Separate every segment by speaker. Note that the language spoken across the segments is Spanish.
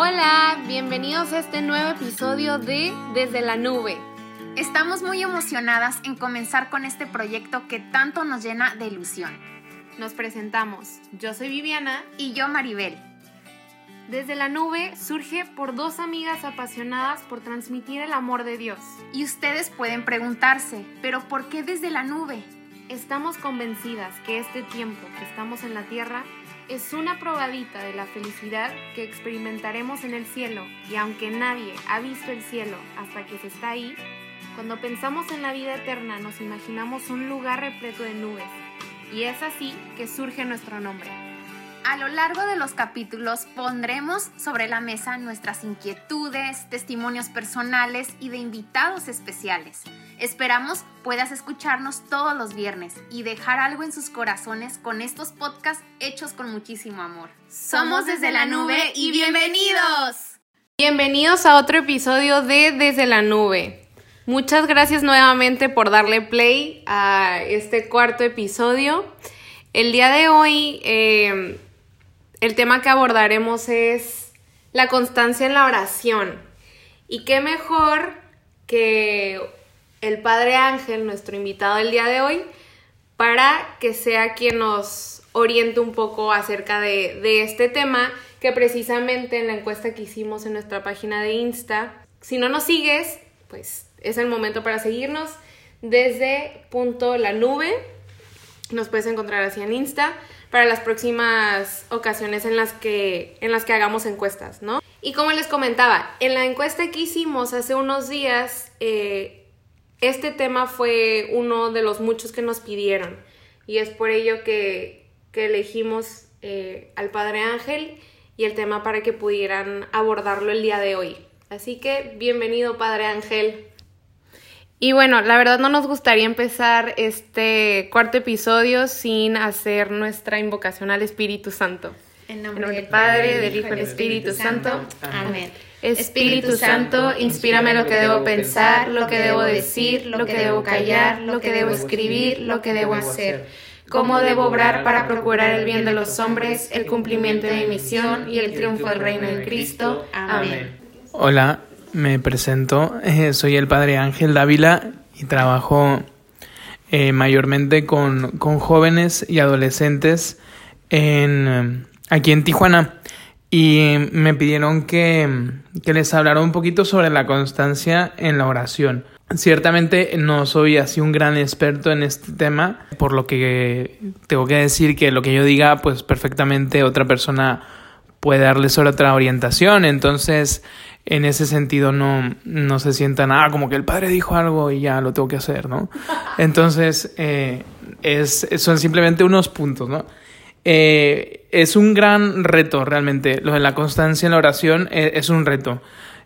Speaker 1: Hola, bienvenidos a este nuevo episodio de Desde la Nube.
Speaker 2: Estamos muy emocionadas en comenzar con este proyecto que tanto nos llena de ilusión.
Speaker 1: Nos presentamos. Yo soy Viviana
Speaker 2: y yo Maribel.
Speaker 1: Desde la nube surge por dos amigas apasionadas por transmitir el amor de Dios.
Speaker 2: Y ustedes pueden preguntarse, ¿pero por qué desde la nube?
Speaker 1: Estamos convencidas que este tiempo que estamos en la tierra es una probadita de la felicidad que experimentaremos en el cielo y aunque nadie ha visto el cielo hasta que se está ahí, cuando pensamos en la vida eterna nos imaginamos un lugar repleto de nubes y es así que surge nuestro nombre.
Speaker 2: A lo largo de los capítulos pondremos sobre la mesa nuestras inquietudes, testimonios personales y de invitados especiales. Esperamos puedas escucharnos todos los viernes y dejar algo en sus corazones con estos podcasts hechos con muchísimo amor.
Speaker 1: Somos desde la nube y bienvenidos. Bienvenidos a otro episodio de Desde la nube. Muchas gracias nuevamente por darle play a este cuarto episodio. El día de hoy eh, el tema que abordaremos es la constancia en la oración. Y qué mejor que el Padre Ángel, nuestro invitado del día de hoy, para que sea quien nos oriente un poco acerca de, de este tema que precisamente en la encuesta que hicimos en nuestra página de Insta, si no nos sigues, pues es el momento para seguirnos desde punto la nube. Nos puedes encontrar así en Insta para las próximas ocasiones en las que, en las que hagamos encuestas, ¿no? Y como les comentaba, en la encuesta que hicimos hace unos días, eh, este tema fue uno de los muchos que nos pidieron y es por ello que, elegimos eh, al Padre Ángel y el tema para que pudieran abordarlo el día de hoy. Así que bienvenido Padre Ángel. Y bueno, la verdad no nos gustaría empezar este cuarto episodio sin hacer nuestra invocación al Espíritu Santo.
Speaker 2: En nombre, del Padre, del Hijo y del Espíritu, Santo. Amén.
Speaker 1: Espíritu Santo, inspírame lo que debo pensar, lo que debo decir, lo que debo callar, lo que debo escribir, lo que debo hacer. Cómo debo obrar para procurar el bien de los hombres, el cumplimiento de mi misión y el triunfo del reino de Cristo. Amén.
Speaker 3: Hola, me presento, eh, soy el padre Ángel Dávila y trabajo eh, mayormente con, con, jóvenes y adolescentes en, eh, aquí en Tijuana. Y me pidieron que, que les hablara un poquito sobre la constancia en la oración. Ciertamente no soy así un gran experto en este tema, por lo que tengo que decir que lo que yo diga, pues perfectamente otra persona puede darles otra orientación. Entonces, en ese sentido no, no se sienta nada como que el padre dijo algo y ya lo tengo que hacer, ¿no? Entonces, eh, es, son simplemente unos puntos, ¿no? Eh, es un gran reto realmente. Lo de la constancia en la oración es, es un reto.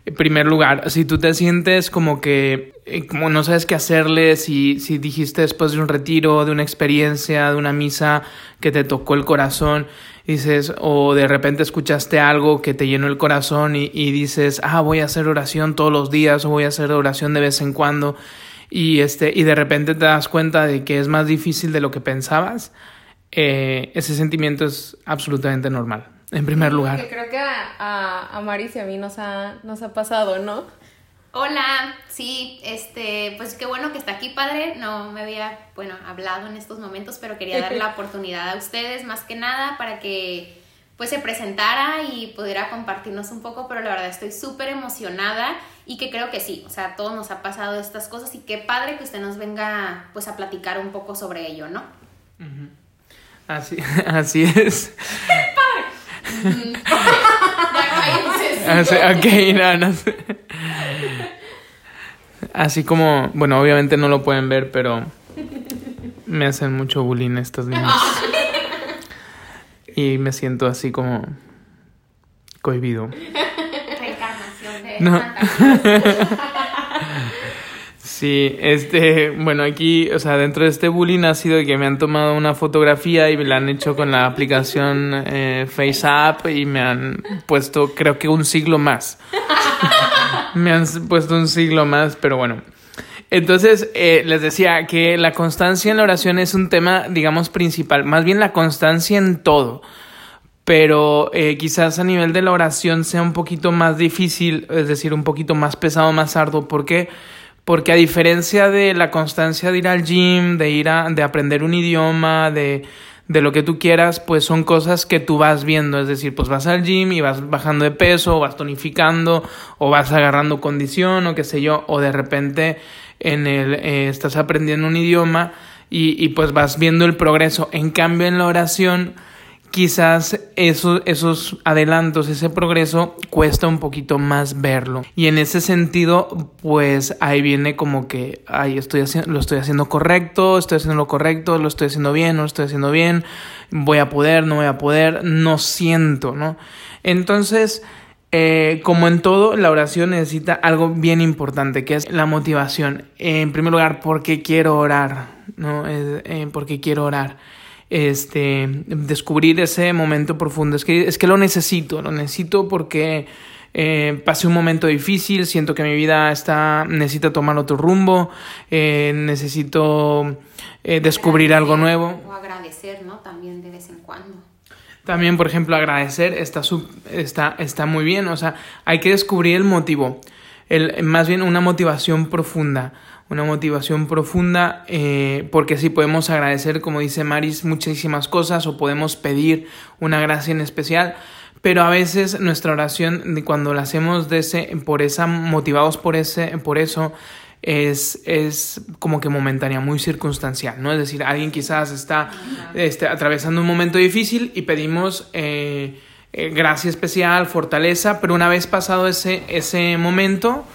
Speaker 3: En primer lugar, si tú te sientes como que eh, como no sabes qué hacerle, si, si dijiste después de un retiro, de una experiencia, de una misa que te tocó el corazón, dices, o de repente escuchaste algo que te llenó el corazón y, y, dices, ah, voy a hacer oración todos los días o voy a hacer oración de vez en cuando y, este, y de repente te das cuenta de que es más difícil de lo que pensabas, eh, ese sentimiento es absolutamente normal, en primer lugar.
Speaker 1: Que creo que a, a, a Maris y a mí nos ha, nos ha pasado, ¿no?
Speaker 2: Hola, sí, este, pues qué bueno que está aquí, padre. No me había, bueno, hablado en estos momentos, pero quería dar la oportunidad a ustedes más que nada para que pues se presentara y pudiera compartirnos un poco, pero la verdad estoy súper emocionada y que creo que sí, o sea, a todos nos ha pasado estas cosas y qué padre que usted nos venga pues a platicar un poco sobre ello, ¿no?
Speaker 3: Así, así es.
Speaker 2: ¡Padre!
Speaker 3: así, ok, no, no sé. Así como, bueno, obviamente no lo pueden ver, pero me hacen mucho bullying estos niños. Y me siento así como cohibido.
Speaker 2: Reencarnación de
Speaker 3: No. Sí, este, bueno, aquí, o sea, dentro de este bullying ha sido que me han tomado una fotografía y me la han hecho con la aplicación eh, FaceApp y me han puesto, creo que un siglo más. me han puesto un siglo más, pero bueno. Entonces, eh, les decía que la constancia en la oración es un tema, digamos, principal, más bien la constancia en todo. pero eh, quizás a nivel de la oración sea un poquito más difícil, es decir, un poquito más pesado, más arduo. ¿Por qué? Porque a diferencia de la constancia de ir al gym, de ir a, de aprender un idioma, de, de lo que tú quieras, pues son cosas que tú vas viendo, es decir, pues vas al gym y vas bajando de peso, o vas tonificando, o vas agarrando condición, o qué sé yo, o de repente en el, eh, estás aprendiendo un idioma y, y pues vas viendo el progreso. En cambio, en la oración, quizás esos, esos adelantos, ese progreso, cuesta un poquito más verlo. Y en ese sentido, pues ahí viene como que, ay, estoy lo estoy haciendo correcto, estoy haciendo lo correcto, lo estoy haciendo bien, no lo estoy haciendo bien, voy a poder, no voy a poder, no siento, ¿no? Entonces, eh, como en todo, la oración necesita algo bien importante, que es la motivación. En primer lugar, porque quiero orar, ¿no? Eh, porque quiero orar este, descubrir ese momento profundo. Es que, es que lo necesito, lo necesito porque eh, pasé un momento difícil, siento que mi vida está, necesita tomar otro rumbo, eh, necesito eh, descubrir algo nuevo.
Speaker 2: O agradecer, ¿no? También de vez en cuando.
Speaker 3: También, por ejemplo, agradecer está, está, está muy bien, o sea, hay que descubrir el motivo, el, más bien una motivación profunda una motivación profunda, eh, porque sí podemos agradecer, como dice Maris, muchísimas cosas o podemos pedir una gracia en especial, pero a veces nuestra oración, cuando la hacemos de ese, por esa, motivados por, ese, por eso, es, es como que momentánea, muy circunstancial, ¿no? Es decir, alguien quizás está este, atravesando un momento difícil y pedimos eh, eh, gracia especial, fortaleza, pero una vez pasado ese, ese momento,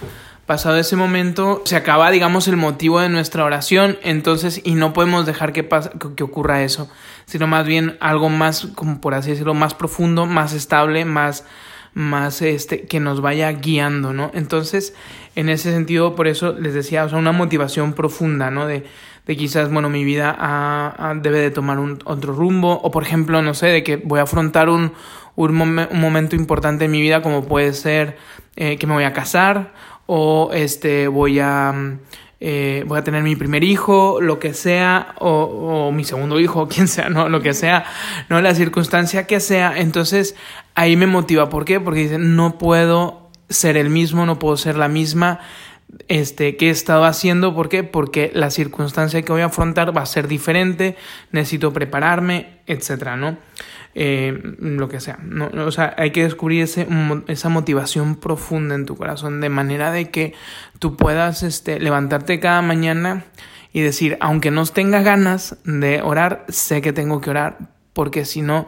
Speaker 3: pasado ese momento, se acaba, digamos, el motivo de nuestra oración, entonces, y no podemos dejar que, que ocurra eso, sino más bien algo más, como por así decirlo, más profundo, más estable, más, más, este, que nos vaya guiando, ¿no? Entonces, en ese sentido, por eso les decía, o sea, una motivación profunda, ¿no? De, de quizás, bueno, mi vida debe de tomar un, otro rumbo, o por ejemplo, no sé, de que voy a afrontar un, un, momento importante en mi vida, como puede ser eh, que me voy a casar, o este voy a mm, eh, voy a tener mi primer hijo, lo que sea, o, o, mi segundo hijo, quien sea, no, lo que sea, no, la circunstancia que sea, entonces ahí me motiva, ¿por qué? Porque dice, no puedo ser el mismo, no puedo ser la misma, este, que he estado haciendo, ¿por qué? Porque la circunstancia que voy a afrontar va a ser diferente, necesito prepararme, etcétera, ¿no? Eh, lo que sea. ¿no? O sea, hay que descubrir ese, esa motivación profunda en tu corazón de manera de que tú puedas este, levantarte cada mañana y decir, aunque no tenga ganas de orar, sé que tengo que orar porque si no,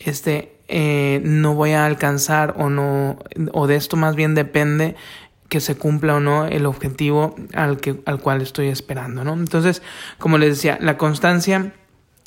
Speaker 3: este, eh, no voy a alcanzar o no, o de esto más bien depende que se cumpla o no el objetivo al, que, al cual estoy esperando, ¿no? Entonces, como les decía, la constancia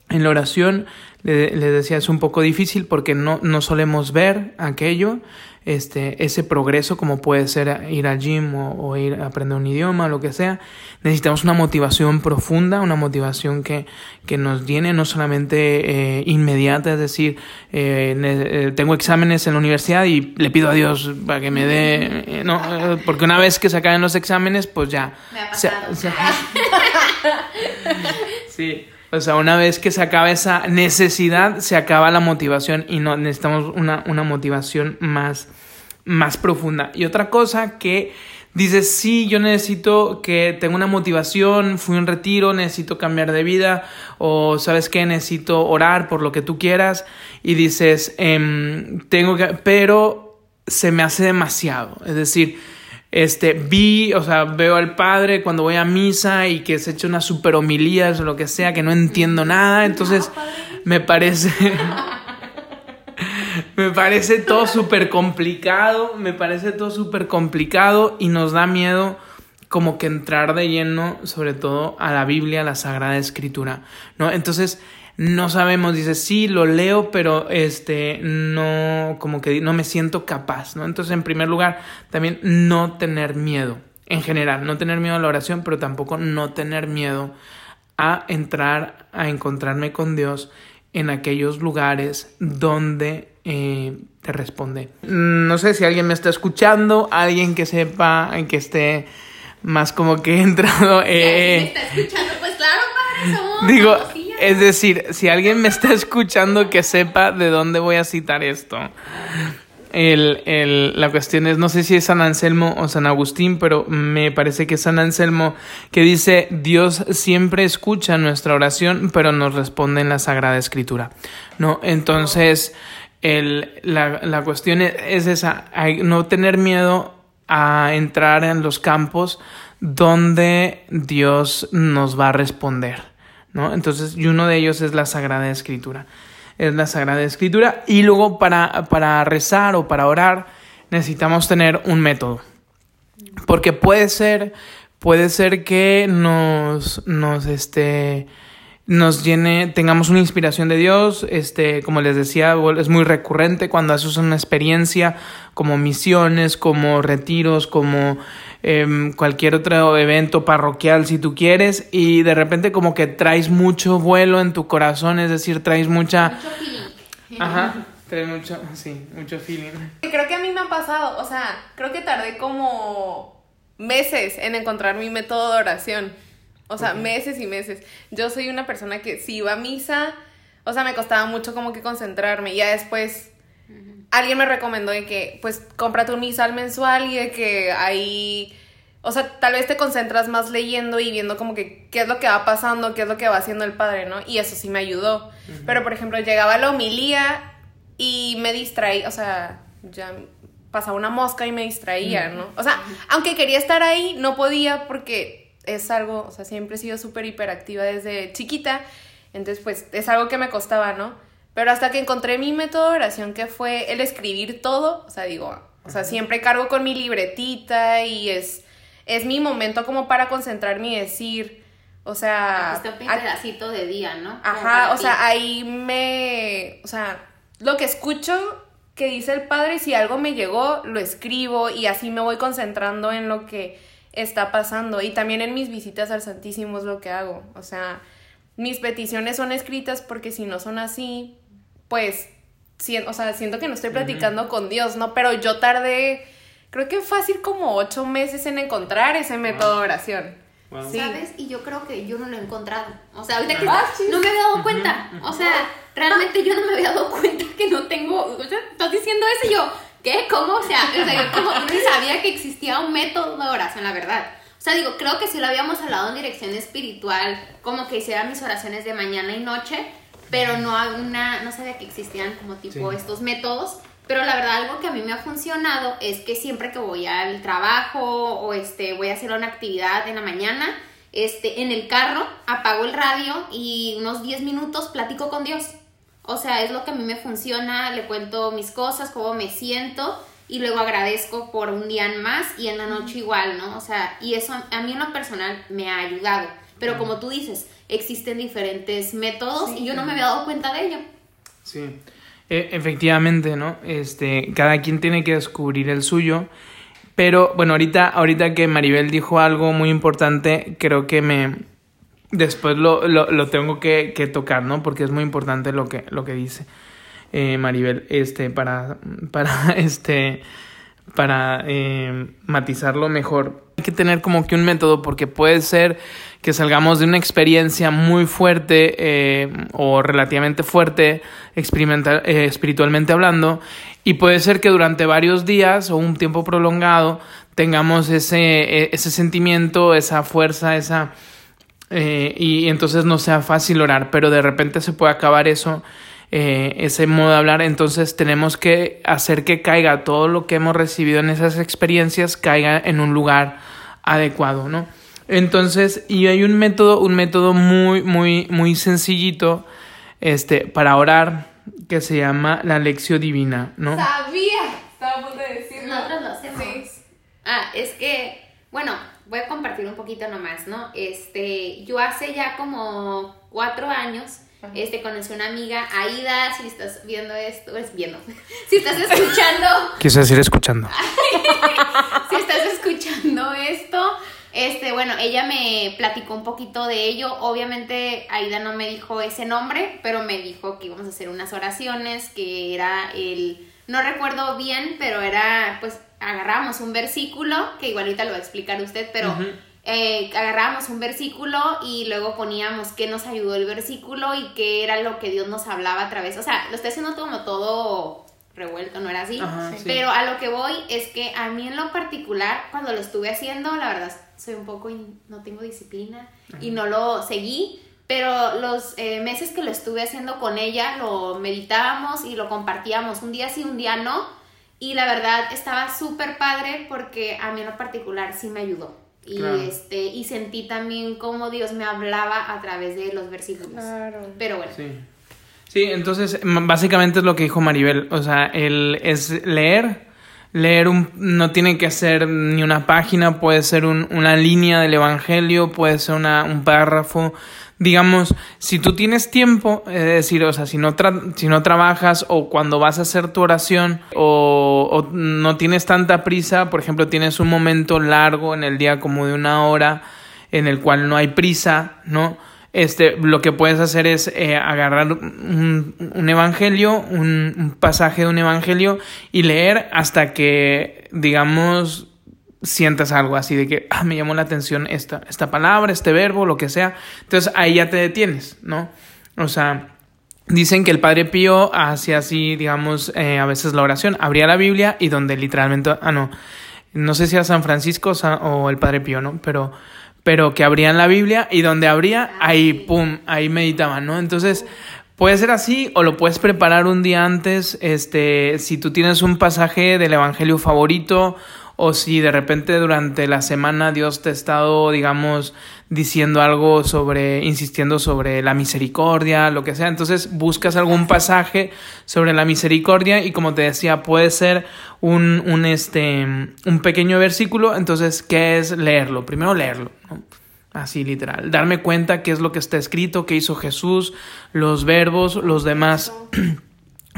Speaker 3: en la oración, les le decía, es un poco difícil porque no, no solemos ver aquello, este, ese progreso como puede ser ir al gym o, ir a aprender un idioma, lo que sea. Necesitamos una motivación profunda, una motivación que, que nos llene no solamente eh, inmediata, es decir, eh, eh, tengo exámenes en la universidad y le pido a Dios para que me dé, no, porque una vez que se acaben los exámenes, pues ya.
Speaker 2: Me ha pasado.
Speaker 3: sí. O sea, una vez que se acaba esa necesidad, se acaba la motivación y necesitamos una, una motivación más, más profunda. Y otra cosa que dices, sí, yo necesito que tenga una motivación, fui a un retiro, necesito cambiar de vida, o sabes qué, necesito orar por lo que tú quieras, y dices, em, tengo que, pero se me hace demasiado. Es decir, este, vi, o sea, veo al padre cuando voy a misa y que se echa unas super homilías o lo que sea, que no entiendo nada, entonces me parece... me parece todo súper complicado, me parece todo súper complicado y nos da miedo como que entrar de lleno, sobre todo a la Biblia, a la Sagrada Escritura, ¿no? Entonces, no sabemos, dice, sí, lo leo, pero este, no, como que no me siento capaz, ¿no? Entonces, en primer lugar, también no tener miedo, en general, no tener miedo a la oración, pero tampoco no tener miedo a entrar, a encontrarme con Dios en aquellos lugares donde eh, te responde. No sé si alguien me está escuchando, alguien que sepa, que esté más como que entrado.
Speaker 2: Eh, ¿Me está escuchando? Pues claro, padre, somos
Speaker 3: digo, es decir, si alguien me está escuchando que sepa de dónde voy a citar esto. El, el, la cuestión es, no sé si es San Anselmo o San Agustín, pero me parece que es San Anselmo que dice, Dios siempre escucha nuestra oración, pero nos responde en la Sagrada Escritura. ¿No? Entonces, el, la, la cuestión es esa, hay, no tener miedo a entrar en los campos donde Dios nos va a responder, ¿no? Entonces, y uno de ellos es la Sagrada Escritura. Es la Sagrada Escritura. Y luego para, para rezar o para orar necesitamos tener un método. Porque puede ser, puede ser que nos, nos, este, nos llene, tengamos una inspiración de Dios, este, como les decía, es muy recurrente cuando haces una experiencia como misiones, como retiros, como eh, cualquier otro evento parroquial si tú quieres y de repente como que traes mucho vuelo en tu corazón, es decir, traes mucha...
Speaker 2: Mucho feeling.
Speaker 3: Ajá, traes mucho, sí, mucho feeling.
Speaker 1: Creo que a mí me ha pasado, o sea, creo que tardé como meses en encontrar mi método de oración. O sea, meses y meses. Yo soy una persona que si iba a misa, o sea, me costaba mucho como que concentrarme. Y ya después alguien me recomendó de que, pues, cómprate un misal mensual y de que ahí, o sea, tal vez te concentras más leyendo y viendo como que qué es lo que va pasando, qué es lo que va haciendo el padre, ¿no? Y eso sí me ayudó. Pero, por ejemplo, llegaba la homilía y me distraí, o sea, ya pasaba una mosca y me distraía, ¿no? O sea, aunque quería estar ahí, no podía porque es algo, o sea, siempre he sido súper hiperactiva desde chiquita, entonces pues es algo que me costaba, ¿no? Pero hasta que encontré mi método de oración, que fue el escribir todo, o sea, digo, o sea, siempre cargo con mi libretita y es, es mi momento como para concentrarme y decir, o sea...
Speaker 2: Este un pedacito de día, ¿no?
Speaker 1: Ajá, o sea, ahí me, o sea, lo que escucho que dice el padre, si algo me llegó, lo escribo y así me voy concentrando en lo que está pasando. Y también en mis visitas al Santísimo es lo que hago. O sea, mis peticiones son escritas porque si no son así, pues, si- o sea, siento que no estoy platicando con Dios, ¿no? Pero yo tardé, creo que fácil como ocho meses en encontrar ese método de oración.
Speaker 3: Wow.
Speaker 1: Sí.
Speaker 2: ¿Sabes? Y yo creo que yo no lo he encontrado. O sea, ahorita que
Speaker 1: Ah,
Speaker 2: está-
Speaker 1: sí.
Speaker 2: no me había dado cuenta. O sea, realmente yo no me había dado cuenta que no tengo. O sea, estás diciendo eso y yo, ¿qué? ¿Cómo? O sea, o sea, yo como ni sabía que existía un método de oración, la verdad. O sea, digo, creo que sí lo habíamos hablado en dirección espiritual, como que hiciera mis oraciones de mañana y noche, pero no una, no sabía que existían como tipo
Speaker 3: Sí.
Speaker 2: estos métodos. Pero la verdad, algo que a mí me ha funcionado es que siempre que voy al trabajo o este, voy a hacer una actividad en la mañana, este, en el carro apago el radio y unos 10 minutos platico con Dios. O sea, es lo que a mí me funciona, le cuento mis cosas, cómo me siento y luego agradezco por un día más y en la noche igual, ¿no? O sea, y eso a mí en lo personal me ha ayudado. Pero como tú dices, existen diferentes métodos y yo no me había dado cuenta de ello.
Speaker 3: Sí, E- efectivamente, ¿no? Este, cada quien tiene que descubrir el suyo. Pero bueno, ahorita, ahorita que Maribel dijo algo muy importante, creo que me después lo, lo, lo tengo que, que tocar, ¿no? Porque es muy importante lo que, lo que dice eh, Maribel, este, para, para este, para eh, matizarlo mejor. Hay que tener como que un método porque puede ser que salgamos de una experiencia muy fuerte eh, o relativamente fuerte experimental, eh, espiritualmente hablando y puede ser que durante varios días o un tiempo prolongado tengamos ese, eh, ese sentimiento, esa fuerza, esa... eh, y entonces no sea fácil orar, pero de repente se puede acabar eso eh, ese modo de hablar, entonces tenemos que hacer que caiga todo lo que hemos recibido en esas experiencias, caiga en un lugar adecuado, ¿no? Entonces, y hay un método, un método muy, muy, muy sencillito, este, para orar, que se llama la lección divina, ¿no?
Speaker 1: Sabía, estaba a punto de decirlo.
Speaker 2: Nosotros lo hacemos.
Speaker 1: Sí.
Speaker 2: Ah, es que, bueno, voy a compartir un poquito nomás, ¿no? Este, yo hace ya como cuatro años, este, conocí una amiga, Aida, si estás viendo esto, es viendo, si estás escuchando,
Speaker 3: Quise decir escuchando.
Speaker 2: si estás escuchando esto, este, bueno, ella me platicó un poquito de ello. Obviamente, Aida no me dijo ese nombre, pero me dijo que íbamos a hacer unas oraciones, que era el, no recuerdo bien, pero era, pues, agarramos un versículo, que igualita lo va a explicar usted, pero eh, agarrábamos un versículo y luego poníamos qué nos ayudó el versículo y qué era lo que Dios nos hablaba a través. O sea, lo estoy haciendo como todo revuelto, no era así. Pero a lo que voy es que a mí en lo particular, cuando lo estuve haciendo, la verdad, soy un poco, no tengo disciplina y no lo seguí. Pero los eh, meses que lo estuve haciendo con ella, lo meditábamos y lo compartíamos un día sí, un día no. Y la verdad estaba súper padre porque a mí en lo particular sí me ayudó. Y, este, y sentí también cómo Dios me hablaba a través de los versículos. Claro. Pero bueno.
Speaker 3: Sí. sí, entonces básicamente es lo que dijo Maribel. O sea, el, es leer. Leer un, no tiene que ser ni una página, puede ser un, una línea del Evangelio, puede ser una, un párrafo digamos, si tú tienes tiempo, es decir, o sea, si no, si no trabajas o cuando vas a hacer tu oración o, o, no tienes tanta prisa, por ejemplo, tienes un momento largo en el día como de una hora en el cual no hay prisa, ¿no? Este, lo que puedes hacer es eh, agarrar un, un evangelio, un, pasaje de un evangelio y leer hasta que, digamos, sientas algo así de que ah, me llamó la atención esta, esta palabra, este verbo, lo que sea. Entonces ahí ya te detienes, ¿no? O sea, dicen que el Padre Pío hacía así, digamos, eh, a veces la oración, abría la Biblia y donde literalmente, ah, no, no sé si era San Francisco o el Padre Pío, ¿no? Pero, pero que abrían la Biblia y donde abría, ahí, pum, ahí meditaban, ¿no? Entonces... Puede ser así o lo puedes preparar un día antes, este, si tú tienes un pasaje del Evangelio favorito o si de repente durante la semana Dios te ha estado, digamos, diciendo algo sobre, insistiendo sobre la misericordia, lo que sea. Entonces buscas algún pasaje sobre la misericordia y como te decía, puede ser un, un, este, un pequeño versículo. Entonces, ¿qué es leerlo? Primero leerlo, Así literal. Darme cuenta qué es lo que está escrito, qué hizo Jesús, los verbos, los demás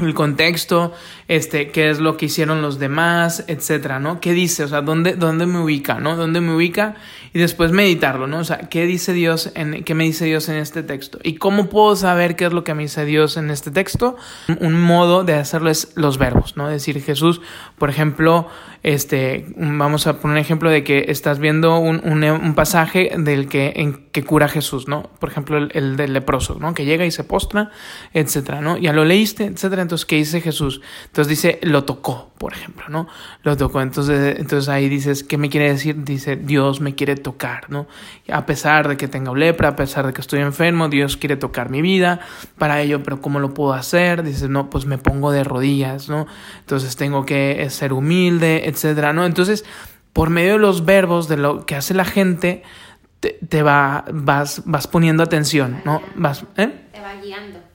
Speaker 3: el contexto, este, qué es lo que hicieron los demás, etcétera, ¿no? ¿Qué dice? O sea, ¿dónde, dónde me ubica, ¿no? ¿Dónde me ubica? Y después meditarlo, ¿no? O sea, ¿qué dice Dios en, qué me dice Dios en este texto? ¿Y cómo puedo saber qué es lo que me dice Dios en este texto? Un modo de hacerlo es los verbos, ¿no? Decir, Jesús, por ejemplo, este, vamos a poner un ejemplo de que estás viendo un, un, pasaje del que, en, que cura Jesús, ¿no? Por ejemplo, el, el, del leproso, ¿no? Que llega y se postra, etcétera, ¿no? Ya lo leíste, etcétera. Entonces, ¿qué dice Jesús? Entonces dice, lo tocó, por ejemplo, ¿no? Lo tocó. Entonces, entonces ahí dices, ¿qué me quiere decir? Dice, Dios me quiere tocar, ¿no? A pesar de que tengo lepra, a pesar de que estoy enfermo, Dios quiere tocar mi vida. Para ello, pero ¿cómo lo puedo hacer? Dice, no, pues me pongo de rodillas, ¿no? Entonces tengo que ser humilde, etcétera, ¿no? Entonces, por medio de los verbos, de lo que hace la gente, te, va, vas, vas poniendo atención, ¿no? Vas,
Speaker 2: ¿eh? Te va guiando.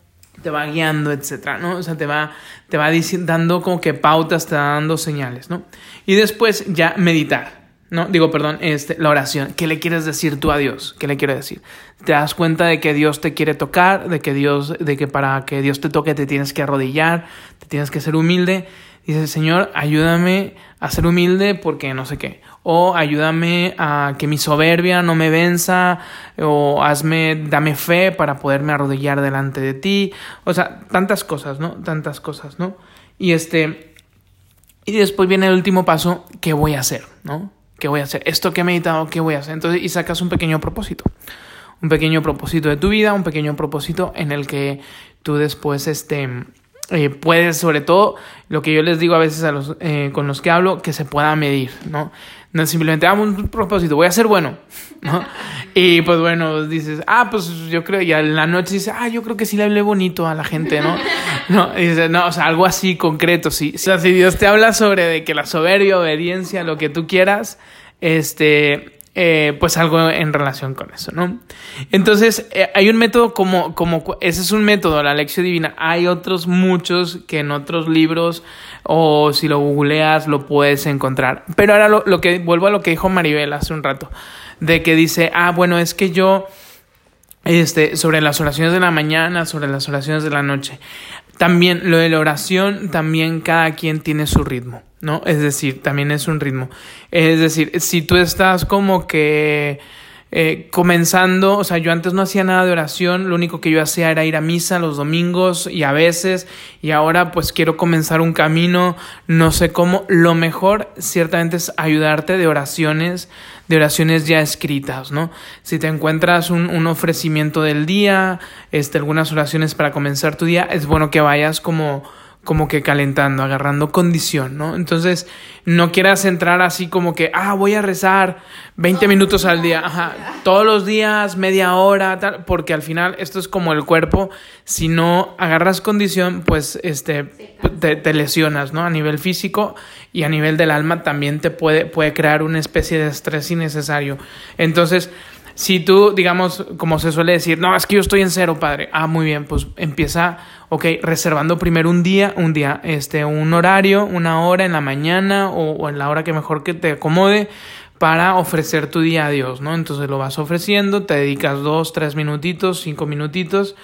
Speaker 3: Te va guiando, etcétera, ¿no? O sea, te va, te va dando como que pautas, te va dando señales, ¿no? Y después ya meditar, ¿no? Digo, perdón, este, la oración. ¿Qué le quieres decir tú a Dios? ¿Qué le quiero decir? Te das cuenta de que Dios te quiere tocar, de que Dios, de que para que Dios te toque te tienes que arrodillar, te tienes que ser humilde Dice, Señor, ayúdame a ser humilde porque no sé qué. O ayúdame a que mi soberbia no me venza. O hazme, dame fe para poderme arrodillar delante de ti. O sea, tantas cosas, ¿no? Tantas cosas, ¿no? Y este. Y después viene el último paso, ¿qué voy a hacer? ¿No? ¿Qué voy a hacer? Esto que he meditado, ¿qué voy a hacer? Entonces, y sacas un pequeño propósito. Un pequeño propósito de tu vida, un pequeño propósito en el que tú después, este eh, puedes, sobre todo, lo que yo les digo a veces a los, eh, con los que hablo, que se pueda medir, ¿no? No simplemente, hago un propósito, voy a ser bueno, ¿no? Y pues bueno, dices, ah, pues yo creo, y a la noche dices, ah, yo creo que sí le hablé bonito a la gente, ¿no? No, dices, no, o sea, algo así concreto, sí. O sea, si Dios te habla sobre de que la soberbia, obediencia, lo que tú quieras, este, eh, pues algo en relación con eso, ¿no? Entonces, eh, hay un método como, como, ese es un método, la lección divina. Hay otros muchos que en otros libros o si lo googleas lo puedes encontrar. Pero ahora lo, lo que, vuelvo a lo que dijo Maribel hace un rato, de que dice, ah, bueno, es que yo, este, sobre las oraciones de la mañana, sobre las oraciones de la noche. También lo de la oración, también cada quien tiene su ritmo, ¿no? Es decir, también es un ritmo. Es decir, si tú estás como que eh, comenzando, o sea, yo antes no hacía nada de oración, lo único que yo hacía era ir a misa los domingos y a veces, y ahora pues quiero comenzar un camino, no sé cómo, lo mejor ciertamente es ayudarte de oraciones, de oraciones ya escritas, ¿no? Si te encuentras un, un ofrecimiento del día, este, algunas oraciones para comenzar tu día, es bueno que vayas como como que calentando, agarrando condición, ¿no? Entonces, no quieras entrar así como que, ah, voy a rezar 20 minutos al día, ajá, todos los días, media hora, tal, porque al final esto es como el cuerpo, si no agarras condición, pues este, te, te lesionas, ¿no? A nivel físico y a nivel del alma también te puede, puede crear una especie de estrés innecesario. Entonces, si tú, digamos, como se suele decir, no, es que yo estoy en cero, padre. Ah, muy bien, pues empieza, ok, reservando primero un día, un día, este, un horario, una hora en la mañana o, en la hora que mejor que te acomode para ofrecer tu día a Dios, ¿no? Entonces lo vas ofreciendo, te dedicas dos, tres minutitos, cinco minutitos,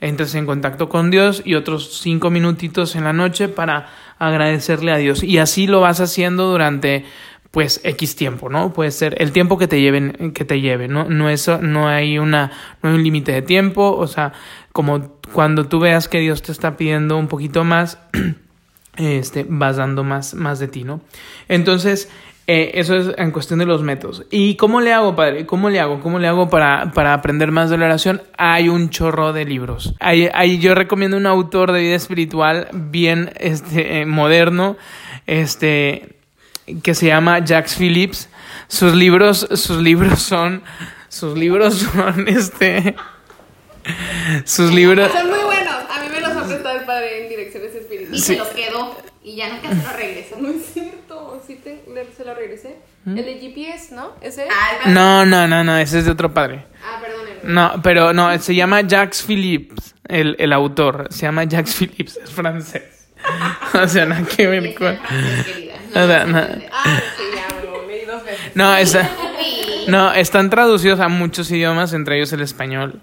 Speaker 3: entras en contacto con Dios y otros cinco minutitos en la noche para agradecerle a Dios. Y así lo vas haciendo durante pues X tiempo, ¿no? Puede ser el tiempo que te lleven, que te lleve, ¿no? No es, no hay una, no hay un límite de tiempo, o sea, como cuando tú veas que Dios te está pidiendo un poquito más, este, vas dando más, más de ti, ¿no? Entonces, eh, eso es en cuestión de los métodos. ¿Y cómo le hago, padre? ¿Cómo le hago? ¿Cómo le hago para, para aprender más de la oración? Hay un chorro de libros. Hay, hay, yo recomiendo un autor de vida espiritual bien este, eh, moderno, este, que se llama Jax Phillips. Sus libros, sus libros son, sus libros son, este, sus libros.
Speaker 1: Son muy buenos. A mí me los ha prestado el padre en direcciones
Speaker 2: Y
Speaker 1: espirituales.
Speaker 2: se los quedó. Y ya nunca se lo regresó.
Speaker 1: No es cierto. Sí te, le- se lo regresé. El de GPS, ¿no? ¿Ese?
Speaker 2: Ah, el-
Speaker 3: No, no, no, no, ese es de otro padre.
Speaker 1: Ah, perdónenme.
Speaker 3: No, pero no, se llama Jacques Philips, el, el autor. Se llama Jacques Philips, es francés. O sea, nada que
Speaker 2: y
Speaker 3: ver con.
Speaker 2: querida.
Speaker 3: O sea, no.
Speaker 1: Ah, sí, ya, lo leí dos veces.
Speaker 3: No, esa-
Speaker 2: Uy.
Speaker 3: no, están traducidos a muchos idiomas, entre ellos el español.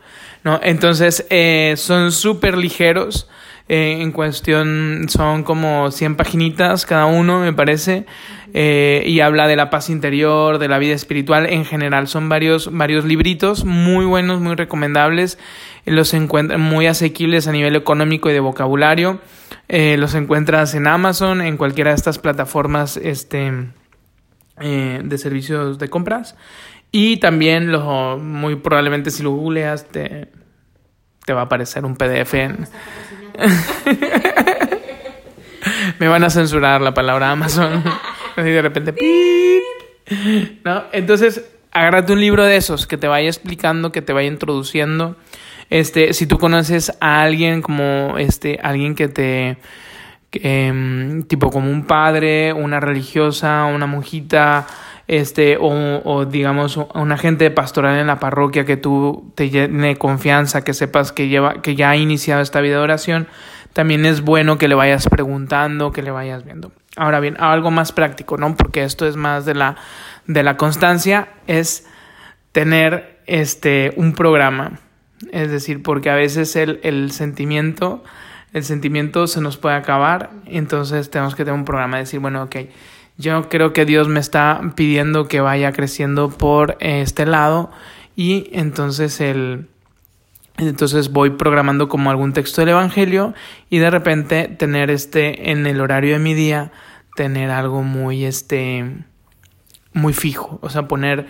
Speaker 3: No, entonces eh, son súper ligeros. eh, en cuestión son como 100 paginitas cada uno, me parece. eh, y habla de la paz interior, de la vida espiritual en general. Son varios, varios libritos muy buenos, muy recomendables. Los encuentran muy asequibles a nivel económico y de vocabulario. Los encuentras en Amazon, en cualquiera de estas plataformas este, de servicios de compras. Y también lo, muy probablemente si lo googleas te, te va a aparecer un PDF. Me van a censurar la palabra Amazon. Así de repente. ¿No? Entonces, agárrate un libro de esos que te vaya explicando, que te vaya introduciendo. Este, si tú conoces a alguien como este, alguien que te em, tipo como un padre, una religiosa, una monjita, este, o, o digamos un agente pastoral en la parroquia que tú te llene confianza, que sepas que lleva, que ya ha iniciado esta vida de oración, también es bueno que le vayas preguntando, que le vayas viendo. Ahora bien, algo más práctico, ¿no? Porque esto es más de la, de la constancia, es tener este un programa. Es decir, porque a veces el, el sentimiento, el sentimiento se nos puede acabar, entonces tenemos que tener un programa, decir, bueno, ok, yo creo que Dios me está pidiendo que vaya creciendo por este lado y entonces el entonces voy programando como algún texto del evangelio y de repente tener este en el horario de mi día tener algo muy este muy fijo, o sea, poner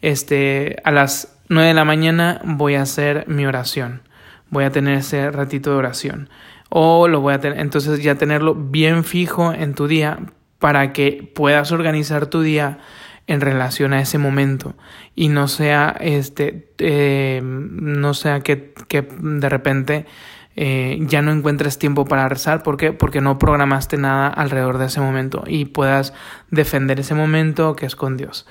Speaker 3: este a las 9 de la mañana voy a hacer mi oración. Voy a tener ese ratito de oración o lo voy a tener entonces ya tenerlo bien fijo en tu día para que puedas organizar tu día en relación a ese momento y no sea este eh, no sea que, que de repente eh, ya no encuentres tiempo para rezar ¿por qué? porque no programaste nada alrededor de ese momento y puedas defender ese momento que es con Dios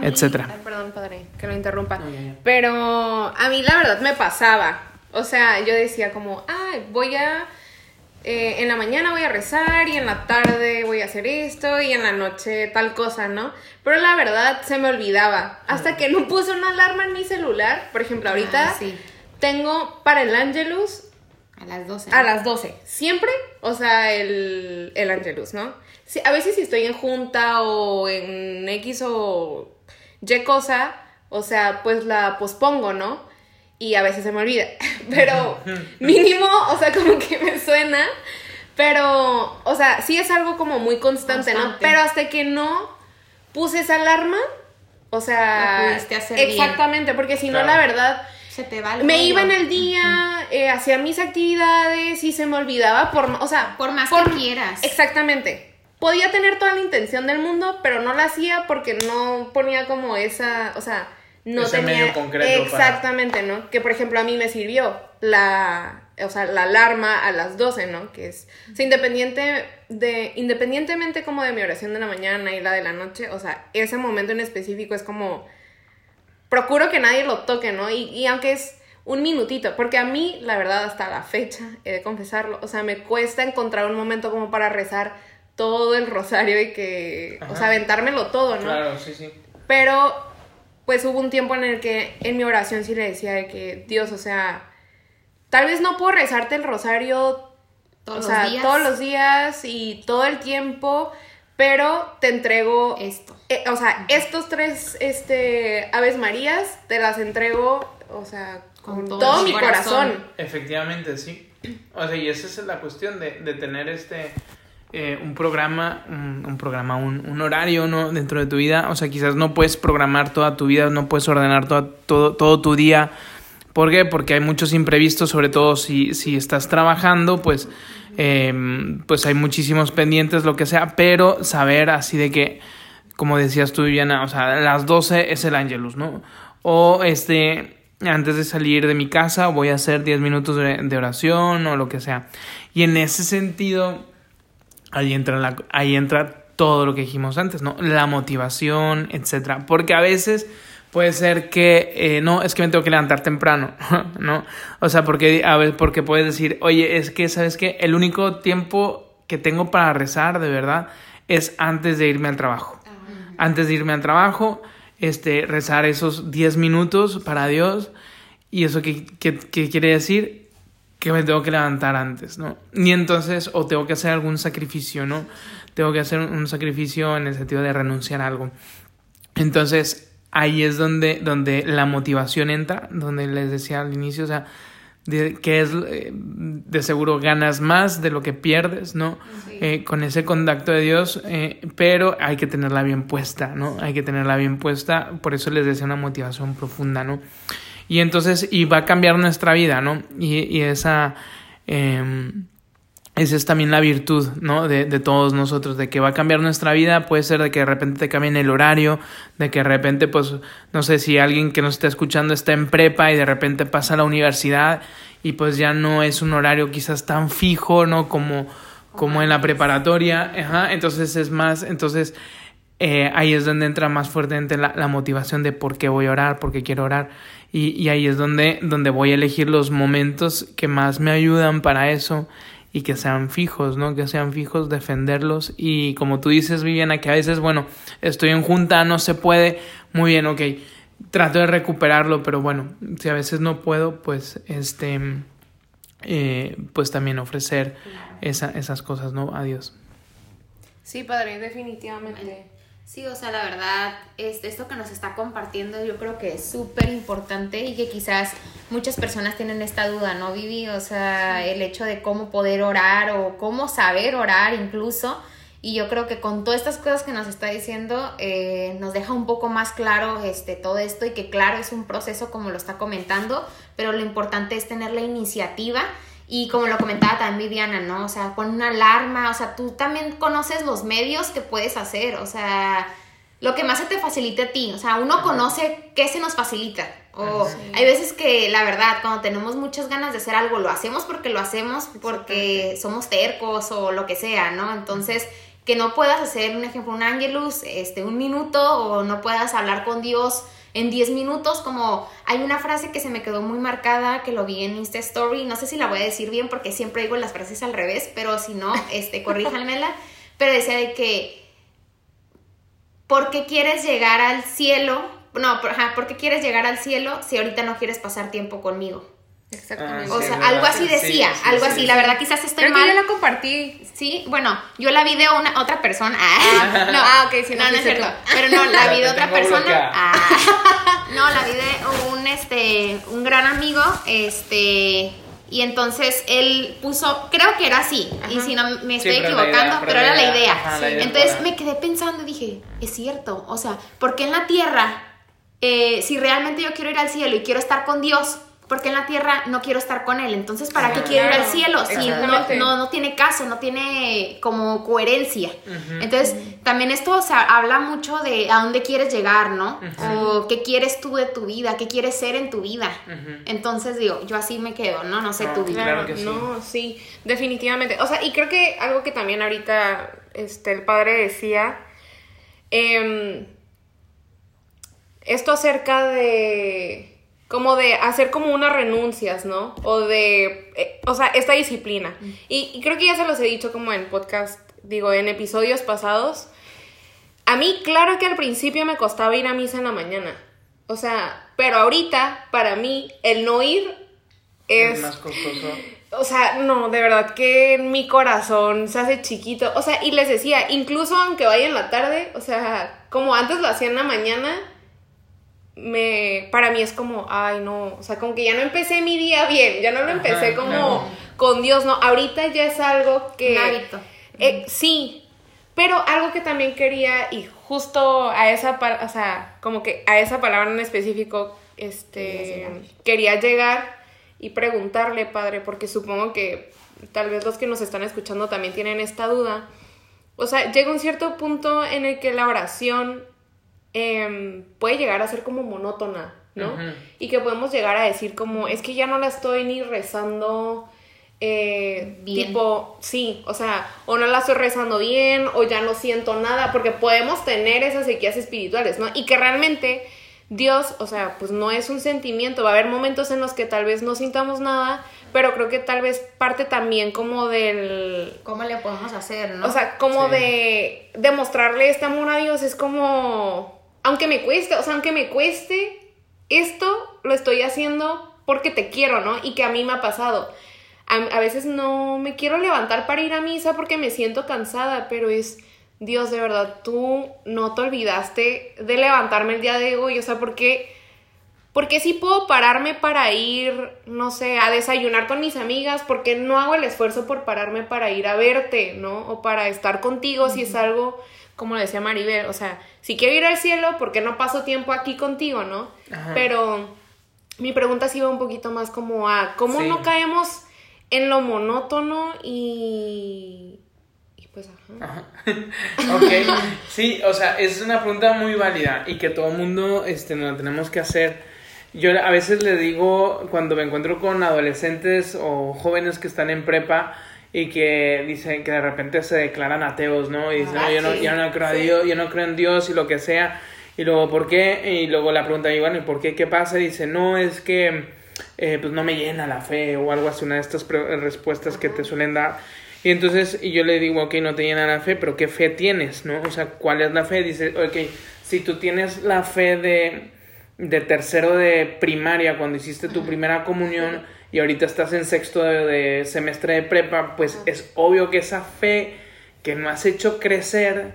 Speaker 1: mí-
Speaker 3: etcétera
Speaker 1: Ay, perdón, padre, que lo interrumpa.
Speaker 3: No, ya, ya.
Speaker 1: Pero a mí la verdad me pasaba. O sea, yo decía como, ay, voy a... eh, en la mañana voy a rezar y en la tarde voy a hacer esto y en la noche tal cosa, ¿no? Pero la verdad se me olvidaba. Hasta que no puse una alarma en mi celular. Por ejemplo, ahorita
Speaker 2: Ah, sí.
Speaker 1: tengo para el Angelus
Speaker 2: A las 12.
Speaker 1: a las 12. Siempre, o sea, el, el Angelus, ¿no? Sí, a veces si estoy en junta o en X o Y cosa, o sea, pues la pospongo, ¿no? Y a veces se me olvida, pero mínimo, o sea, como que me suena, pero, o sea, sí es algo como muy constante, ¿no? Pero hasta que no puse esa alarma, o sea,
Speaker 2: pudiste hacer bien.
Speaker 1: exactamente, porque si no,
Speaker 3: Claro.
Speaker 1: la verdad,
Speaker 2: Se te va el
Speaker 1: me
Speaker 2: rollo.
Speaker 1: iba en el día, eh, hacía mis actividades y se me olvidaba por, o sea,
Speaker 2: Por más que quieras.
Speaker 1: Exactamente. Podía tener toda la intención del mundo, pero no la hacía porque no ponía como esa, o sea, no
Speaker 3: Ese
Speaker 1: tenía
Speaker 3: medio concreto para-
Speaker 1: exactamente, ¿no? Que por ejemplo a mí me sirvió la, o sea, la alarma a las 12, ¿no? Que es, o sea, independiente de, independientemente como de mi oración de la mañana y la de la noche, o sea, ese momento en específico es como, procuro que nadie lo toque, ¿no? Y, y aunque es un minutito, porque a mí, la verdad, hasta la fecha, he de confesarlo, o sea, me cuesta encontrar un momento como para rezar todo el rosario y que, o sea, aventármelo todo, ¿no?
Speaker 3: Claro, sí, sí.
Speaker 1: Pero, pues hubo un tiempo en el que en mi oración sí le decía de que, Dios, o sea, tal vez no puedo rezarte el rosario
Speaker 2: Todos
Speaker 1: o sea,
Speaker 2: los días.
Speaker 1: todos los días y todo el tiempo, pero te entrego
Speaker 2: Esto.
Speaker 1: eh, o sea, estos tres este, Aves Marías te las entrego, o sea, con,
Speaker 2: Con
Speaker 1: todo,
Speaker 2: todo
Speaker 1: mi
Speaker 2: mi
Speaker 1: corazón.
Speaker 2: corazón.
Speaker 3: Efectivamente, sí. O sea, y esa es la cuestión de, de tener este eh, un programa, un, programa, un, horario, ¿no? Dentro de tu vida. O sea, quizás no puedes programar toda tu vida, no puedes ordenar toda- todo, todo tu día. ¿Por qué? Porque hay muchos imprevistos, sobre todo si, si estás trabajando, pues, eh, pues hay muchísimos pendientes, lo que sea, pero saber así de que, como decías tú, Viviana, o sea, las 12 es el Angelus, ¿no? O este, antes de salir de mi casa voy a hacer 10 minutos de oración o lo que sea. Y en ese sentido, ahí entra, la, ahí entra todo lo que dijimos antes, ¿no? La motivación, etcétera. Porque a veces puede ser que, eh, no, es que me tengo que levantar temprano, ¿no? O sea, porque, a ver, porque puedes decir, oye, es que, ¿sabes qué? El único tiempo que tengo para rezar, de verdad, es antes de irme al trabajo. Antes de irme al trabajo, este, rezar esos 10 minutos para Dios. ¿Y eso qué, qué- qué quiere decir? Que me tengo que levantar antes, ¿no? Y entonces, o tengo que hacer algún sacrificio, ¿no? Tengo que hacer un sacrificio en el sentido de renunciar a algo. Entonces, ahí es donde, donde la motivación entra, donde les decía al inicio, o sea, de, que es, eh, de seguro ganas más de lo que pierdes, ¿no? Eh, con ese contacto de Dios, eh, pero hay que tenerla bien puesta, ¿no? Hay que tenerla bien puesta, por eso les decía una motivación profunda, ¿no? Y entonces, y va a cambiar nuestra vida, ¿no? Y, y esa... esa es también la virtud, ¿no? De, de todos nosotros, de que va a cambiar nuestra vida, puede ser de que de repente te cambien el horario, de que de repente, pues, no sé, si alguien que nos está escuchando está en prepa y de repente pasa a la universidad y pues ya no es un horario quizás tan fijo, ¿no? Como, como en la preparatoria, entonces es más, entonces eh, ahí es donde entra más fuertemente la, la motivación de por qué voy a orar, por qué quiero orar. Y, y ahí es donde, donde voy a elegir los momentos que más me ayudan para eso y que sean fijos, ¿no? Que sean fijos, defenderlos. Y como tú dices, Viviana, que a veces, bueno, estoy en junta, no se puede, muy bien, ok. Trato de recuperarlo, pero bueno, si a veces no puedo, pues este, eh, pues también ofrecer esa, esas cosas, ¿no? A Dios.
Speaker 1: Sí, padre, definitivamente.
Speaker 2: Sí, o sea, la verdad, este, esto que nos está compartiendo yo creo que es súper importante y que quizás muchas personas tienen esta duda, ¿no, Vivi? O sea, el hecho de cómo poder orar o cómo saber orar incluso. Y yo creo que con todas estas cosas que nos está diciendo, eh, nos deja un poco más claro este, todo esto y que claro, es un proceso como lo está comentando, pero lo importante es tener la iniciativa y como lo comentaba también Viviana, ¿no? O sea, con una alarma, o sea, tú también conoces los medios que puedes hacer, o sea, lo que más se te facilite a ti, o sea, uno conoce qué se nos facilita. O hay veces que la verdad, cuando tenemos muchas ganas de hacer algo, lo hacemos porque lo hacemos, porque somos tercos o lo que sea, ¿no? Entonces, que no puedas hacer, un ejemplo, un ángelus, este, un minuto, o no puedas hablar con Dios en 10 minutos, como hay una frase que se me quedó muy marcada, que lo vi en Insta Story, no sé si la voy a decir bien porque siempre digo las frases al revés, pero si no, este, corríjanmela, pero decía de que, ¿por qué quieres llegar al cielo? No, por- ajá, ¿por qué quieres llegar al cielo si ahorita no quieres pasar tiempo conmigo?
Speaker 1: Exactamente.
Speaker 2: O
Speaker 3: Sí,
Speaker 2: sea,
Speaker 3: ¿verdad?
Speaker 2: algo así
Speaker 3: Sí,
Speaker 2: decía,
Speaker 3: sí,
Speaker 2: algo
Speaker 3: sí,
Speaker 2: así,
Speaker 3: sí.
Speaker 2: la verdad quizás estoy
Speaker 1: Creo que
Speaker 2: mal.
Speaker 1: yo la compartí.
Speaker 2: Sí, bueno, yo la vi de una otra persona. Ah, no,
Speaker 1: Ah, ok, sí, no
Speaker 2: no, no es cierto.
Speaker 1: tú.
Speaker 2: Pero no, la vi de otra persona. Ah, No, la vi de un, este, un gran amigo, este, y entonces él puso, creo que era así, y si no me estoy equivocando, pero, era la idea. entonces me quedé pensando y dije, es cierto, o sea, porque en la tierra, eh, si realmente yo quiero ir al cielo y quiero estar con Dios, porque en la tierra no quiero estar con él. Entonces, ¿para qué quiero ir al cielo? Si no, no, tiene caso, no tiene como coherencia. Entonces, también esto o sea, habla mucho de a dónde quieres llegar, ¿no? O qué quieres tú de tu vida, qué quieres ser en tu vida. Entonces, digo, yo así me quedo, ¿no? No sé tu vida.
Speaker 1: Claro, que sí. No, sí, definitivamente. O sea, y creo que algo que también ahorita este, el padre decía, em, esto acerca de como de hacer como unas renuncias, ¿no? O de, eh, o sea, esta disciplina. Y, creo que ya se los he dicho como en podcast, digo, en episodios pasados. A mí, claro que al principio me costaba ir a misa en la mañana. O sea, pero ahorita, para mí, el no ir es...
Speaker 3: más costoso.
Speaker 1: O sea, no, de verdad que mi corazón se hace chiquito. O sea, y les decía, incluso aunque vaya en la tarde, o sea, como antes lo hacía en la mañana, me, para mí es como, ay no, o sea, como que ya no empecé mi día bien, ya no lo empecé como con Dios, no, ahorita ya es algo que...
Speaker 2: hábito.
Speaker 1: Eh, sí, pero algo que también quería, y justo a esa, o sea, como que a esa palabra en específico, este, quería llegar y preguntarle, padre, porque supongo que tal vez los que nos están escuchando también tienen esta duda. O sea, llega un cierto punto en el que la oración Em, puede llegar a ser como monótona, ¿no? Y que podemos llegar a decir como, es que ya no la estoy ni rezando. Eh, tipo, sí, o sea, o no la estoy rezando bien, o ya no siento nada, porque podemos tener esas sequías espirituales, ¿no? Y que realmente Dios, o sea, pues no es un sentimiento, va a haber momentos en los que tal vez no sintamos nada, pero creo que tal vez parte también como del...
Speaker 2: ¿Cómo le podemos hacer, no?
Speaker 1: O sea, como de demostrarle este amor a Dios, es como aunque me cueste, o sea, aunque me cueste, esto lo estoy haciendo porque te quiero, ¿no? Y que a mí me ha pasado. A, veces no me quiero levantar para ir a misa porque me siento cansada, pero es, Dios, de verdad, tú no te olvidaste de levantarme el día de hoy, o sea, porque... Porque sí puedo pararme para ir, no sé, a desayunar con mis amigas, porque no hago el esfuerzo por pararme para ir a verte, ¿no? O para estar contigo si es algo como decía Maribel, o sea, si quiero ir al cielo, ¿por qué no paso tiempo aquí contigo, no? Pero mi pregunta sí va un poquito más como a cómo no caemos en lo monótono y... y pues, ajá.
Speaker 3: ok, sí, o sea, es una pregunta muy válida y que todo el mundo este, nos la tenemos que hacer. Yo a veces le digo, cuando me encuentro con adolescentes o jóvenes que están en prepa, y que dicen que de repente se declaran ateos, ¿no? Y dicen, no, yo, no, yo no creo a Dios, yo no creo en Dios y lo que sea. Y luego, ¿por qué? Y luego la pregunta, y bueno, ¿y por qué? ¿Qué pasa? Y dice, no, es que eh, pues no me llena la fe o algo así, una de estas respuestas que te suelen dar. Y entonces y yo le digo, ok, no te llena la fe, pero ¿qué fe tienes? ¿No? O sea, ¿cuál es la fe? Dice, ok, si tú tienes la fe de, de tercero de primaria, cuando hiciste tu primera comunión, y ahorita estás en sexto de, semestre de prepa, pues es obvio que esa fe que no has hecho crecer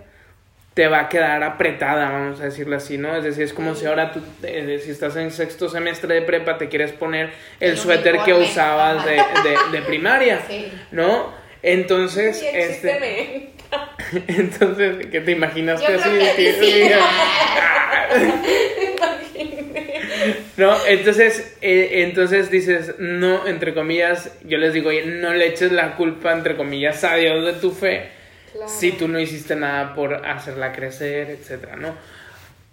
Speaker 3: te va a quedar apretada, vamos a decirlo así, ¿no? Es decir, es como si ahora tú, eh, si estás en sexto semestre de prepa, te quieres poner el, suéter que usabas de, de, primaria, ¿no? Entonces, este... Entonces, ¿qué te imaginaste así? No, entonces, eh, entonces dices, no, entre comillas, yo les digo, no le eches la culpa, entre comillas, a Dios de tu fe, si tú no hiciste nada por hacerla crecer, etcétera, ¿no?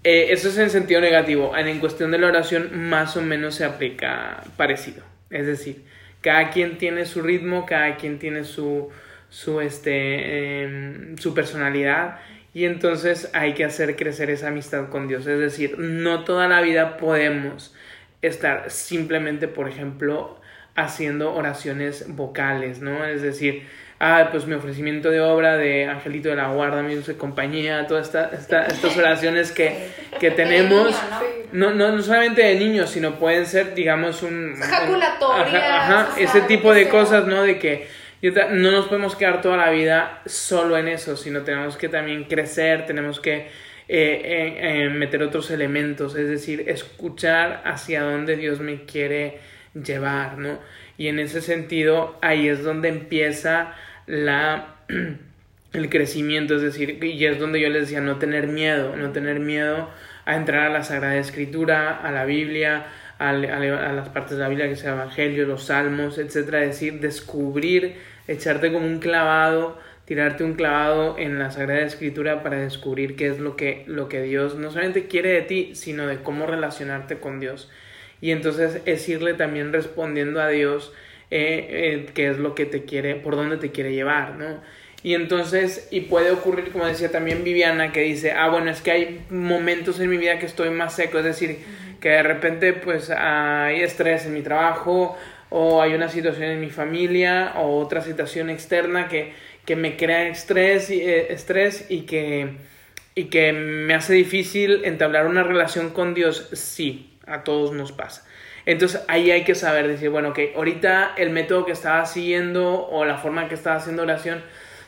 Speaker 3: Eh, eso es en sentido negativo. En, cuestión de la oración, más o menos se aplica parecido. Es decir, cada quien tiene su ritmo, cada quien tiene su, su, este, em, su personalidad y entonces hay que hacer crecer esa amistad con Dios. Es decir, no toda la vida podemos estar simplemente, por ejemplo, haciendo oraciones vocales, ¿no? Es decir, ah, pues mi ofrecimiento de obra de Angelito de la Guarda, mi dulce compañía, todas esta, estas oraciones que, que tenemos, ¿no? No, no, solamente de niños, sino pueden ser, digamos, un...
Speaker 1: Jaculatorias.
Speaker 3: Ajá, ese tipo de cosas, ¿no? De que no nos podemos quedar toda la vida solo en eso, sino tenemos que también crecer, tenemos que eh, meter otros elementos, es decir, escuchar hacia dónde Dios me quiere llevar, ¿no? Y en ese sentido, ahí es donde empieza la el crecimiento, es decir, y es donde yo les decía, no tener miedo, no tener miedo a entrar a la Sagrada Escritura, a la Biblia, a, las partes de la Biblia que sea Evangelio, los Salmos, etcétera, es decir, descubrir, echarte como un clavado, tirarte un clavado en la Sagrada Escritura para descubrir qué es lo que, lo que Dios no solamente quiere de ti, sino de cómo relacionarte con Dios. Y entonces es irle también respondiendo a Dios eh, eh, qué es lo que te quiere, por dónde te quiere llevar, ¿no? Y entonces, y puede ocurrir, como decía también Viviana, que dice, ah, bueno, es que hay momentos en mi vida que estoy más seco, es decir, que de repente pues hay estrés en mi trabajo o hay una situación en mi familia o otra situación externa que, que me crea estrés y, eh, estrés y que, y que me hace difícil entablar una relación con Dios, sí, a todos nos pasa. Entonces ahí hay que saber decir, bueno, que ahorita el método que estaba siguiendo o la forma que estaba haciendo oración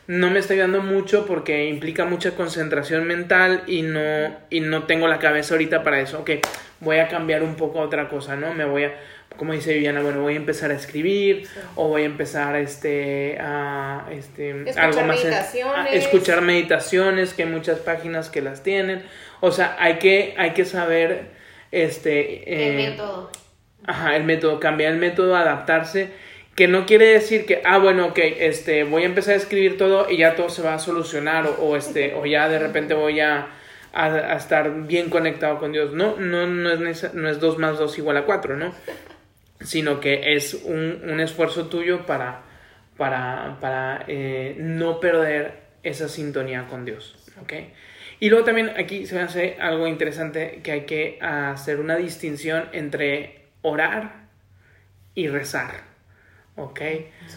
Speaker 3: no me está ayudando mucho porque implica mucha concentración mental y no, y no tengo la cabeza ahorita para eso. Ok, voy a cambiar un poco a otra cosa, ¿no? Me voy a, como dice Viviana, bueno, voy a empezar a escribir o voy a empezar este, a este,
Speaker 1: escuchar algo más. Meditaciones.
Speaker 3: escuchar meditaciones, que hay muchas páginas que las tienen. O sea, hay que, hay que saber este...
Speaker 2: el eh, método.
Speaker 3: Ajá, el método, cambiar el método, adaptarse que no quiere decir que, ah, bueno, ok, este, voy a empezar a escribir todo y ya todo se va a solucionar o, este, o ya de repente voy a, a, estar bien conectado con Dios. No, no, no es, no es 2 más 2 igual a 4, ¿no? Sino que es un, un esfuerzo tuyo para, para, para eh, no perder esa sintonía con Dios, ¿ok? Y luego también aquí se hace algo interesante que hay que hacer una distinción entre orar y rezar. ¿Ok?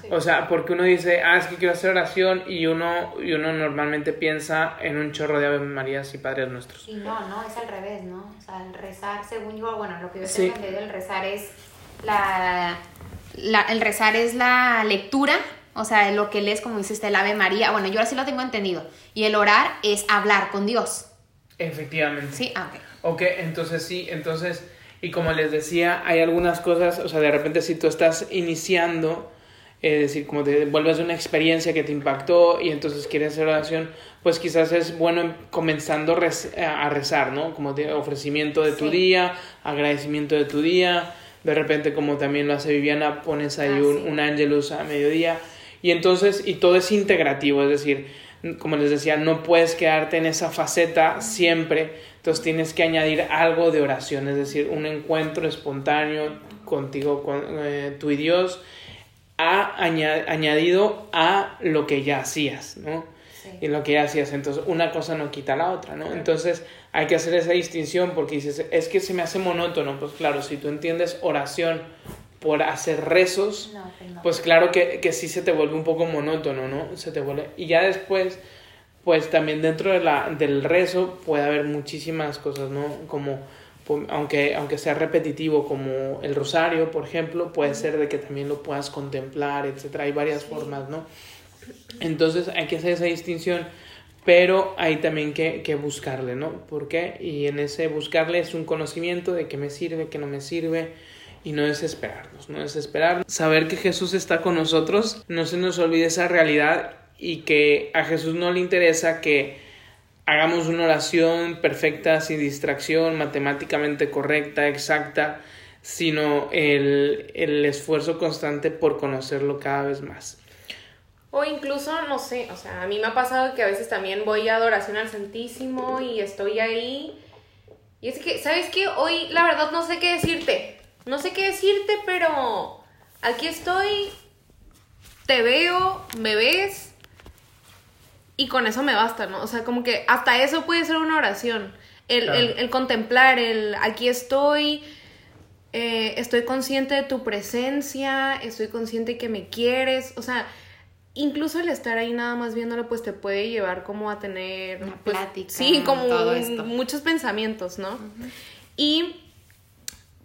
Speaker 3: O sea, porque uno dice, ah, es que quiero hacer oración y uno, y uno normalmente piensa en un chorro de Ave Marías y Padres Nuestros.
Speaker 2: Y no, no, es al revés, ¿no? O sea, el rezar, según yo, bueno, lo que yo he entendido, el rezar es la, la, el rezar es la lectura, o sea, lo que lees, como dice el Ave María, bueno, yo así lo tengo entendido, y el orar es hablar con Dios.
Speaker 3: Efectivamente.
Speaker 2: Sí, ah, ok.
Speaker 3: Ok, entonces sí, entonces y como les decía, hay algunas cosas, o sea, de repente si tú estás iniciando, es decir, como te vuelves una experiencia que te impactó y entonces quieres hacer oración, pues quizás es bueno comenzando a rezar, ¿no? Como de ofrecimiento de tu día, agradecimiento de tu día, de repente como también lo hace Viviana, pones ahí ah, un, un ángelus a mediodía. Y entonces, y todo es integrativo, es decir, como les decía, no puedes quedarte en esa faceta siempre, entonces tienes que añadir algo de oración, es decir, un encuentro espontáneo contigo, con eh, tú y Dios, ha añadido a lo que ya hacías, ¿no? Y lo que ya hacías, entonces una cosa no quita la otra, ¿no? Entonces hay que hacer esa distinción porque dices, es que se me hace monótono, pues claro, si tú entiendes oración por hacer rezos, pues, pues, claro que, que, sí se te vuelve un poco monótono, ¿no? Se te vuelve... Y ya después, pues también dentro de la, del rezo puede haber muchísimas cosas, ¿no? Como, aunque, aunque sea repetitivo, como el rosario, por ejemplo, puede ser de que también lo puedas contemplar, etcétera. Hay varias formas, ¿no? Entonces hay que hacer esa distinción, pero hay también que, que buscarle, ¿no? ¿Por qué? Y en ese buscarle es un conocimiento de qué me sirve, qué no me sirve, y no desesperarnos, no desesperar, saber que Jesús está con nosotros, no se nos olvide esa realidad y que a Jesús no le interesa que hagamos una oración perfecta, sin distracción, matemáticamente correcta, exacta, sino el, el esfuerzo constante por conocerlo cada vez más.
Speaker 1: O incluso, no sé, o sea, a mí me ha pasado que a veces también voy a adoración al Santísimo y estoy ahí. Y es que, ¿sabes qué? Hoy la verdad no sé qué decirte no sé qué decirte, pero aquí estoy, te veo, me ves y con eso me basta, ¿no? O sea, como que hasta eso puede ser una oración. El, contemplar, el aquí estoy, eh, estoy consciente de tu presencia, estoy consciente que me quieres, o sea, incluso el estar ahí nada más viéndolo, pues te puede llevar como a tener...
Speaker 2: Una pues, plática.
Speaker 1: Sí, como muchos pensamientos, ¿no? Y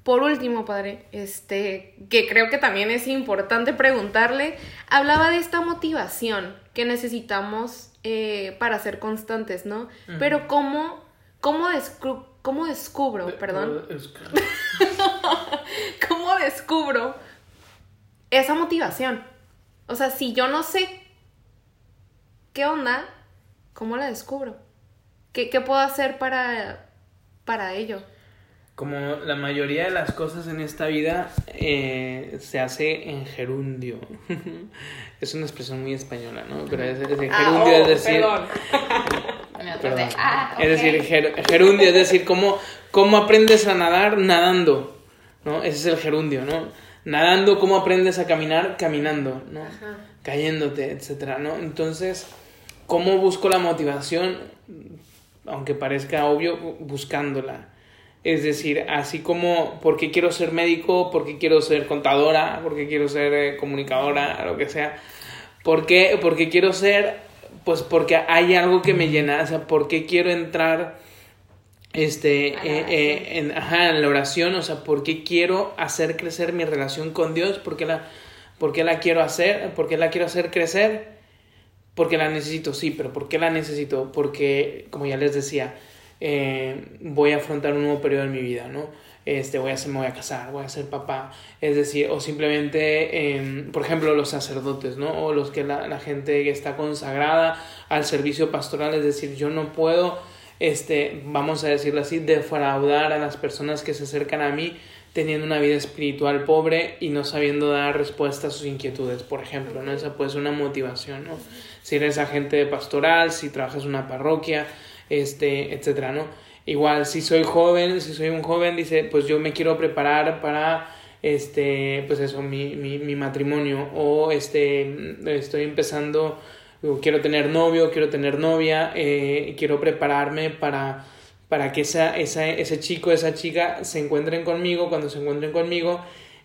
Speaker 1: por último, padre, este, que creo que también es importante preguntarle, hablaba de esta motivación que necesitamos eh, para ser constantes, ¿no? Pero cómo, ¿cómo, descubro, cómo descubro, perdón? ¿Cómo descubro esa motivación? O sea, si yo no sé qué onda, ¿cómo la descubro? ¿Qué, qué puedo hacer para, para ello?
Speaker 3: Como la mayoría de las cosas en esta vida eh, se hace en gerundio. es una expresión muy española, ¿no? Pero es, decir,
Speaker 1: Ah,
Speaker 3: gerundio
Speaker 1: oh,
Speaker 3: es decir...
Speaker 1: perdón.
Speaker 2: Me
Speaker 3: Perdón.
Speaker 2: Ah,
Speaker 3: Es decir, ger- gerundio, es decir, cómo, cómo aprendes a nadar nadando, ¿no? Ese es el gerundio, ¿no? Nadando, cómo aprendes a caminar caminando, ¿no?
Speaker 1: Ajá.
Speaker 3: Cayéndote, etcétera, ¿no? Entonces, ¿cómo busco la motivación? Aunque parezca obvio, bu- buscándola. Es decir, así como, ¿por qué quiero ser médico? ¿Por qué quiero ser contadora? ¿Por qué quiero ser eh, comunicadora? Lo que sea. ¿Por qué? Porque quiero ser, pues porque hay algo que me llena, o sea, ¿por qué quiero entrar este, eh, eh, en, ajá, en la oración? O sea, ¿por qué quiero hacer crecer mi relación con Dios? ¿Por qué la, por qué la quiero hacer? ¿Por qué la quiero hacer crecer? Porque la necesito, sí, pero ¿por qué la necesito? Porque, como ya les decía, eh, voy a afrontar un nuevo periodo en mi vida, ¿no? Este, voy a ser, me voy a casar, voy a ser papá, es decir, o simplemente, eh, por ejemplo, los sacerdotes, ¿no? O los que la, gente que está consagrada al servicio pastoral, es decir, yo no puedo, este, vamos a decirlo así, defraudar a las personas que se acercan a mí teniendo una vida espiritual pobre y no sabiendo dar respuesta a sus inquietudes, por ejemplo, ¿no? Esa puede ser una motivación, ¿no? Si eres agente pastoral, si trabajas en una parroquia, este, etcétera, ¿no? Igual, si soy joven, si soy un joven, dice, pues yo me quiero preparar para, este, pues eso, mi, mi, mi matrimonio, o este, estoy empezando, quiero tener novio, quiero tener novia, eh, quiero prepararme para, para que esa, esa, ese chico, esa chica se encuentren conmigo, cuando se encuentren conmigo,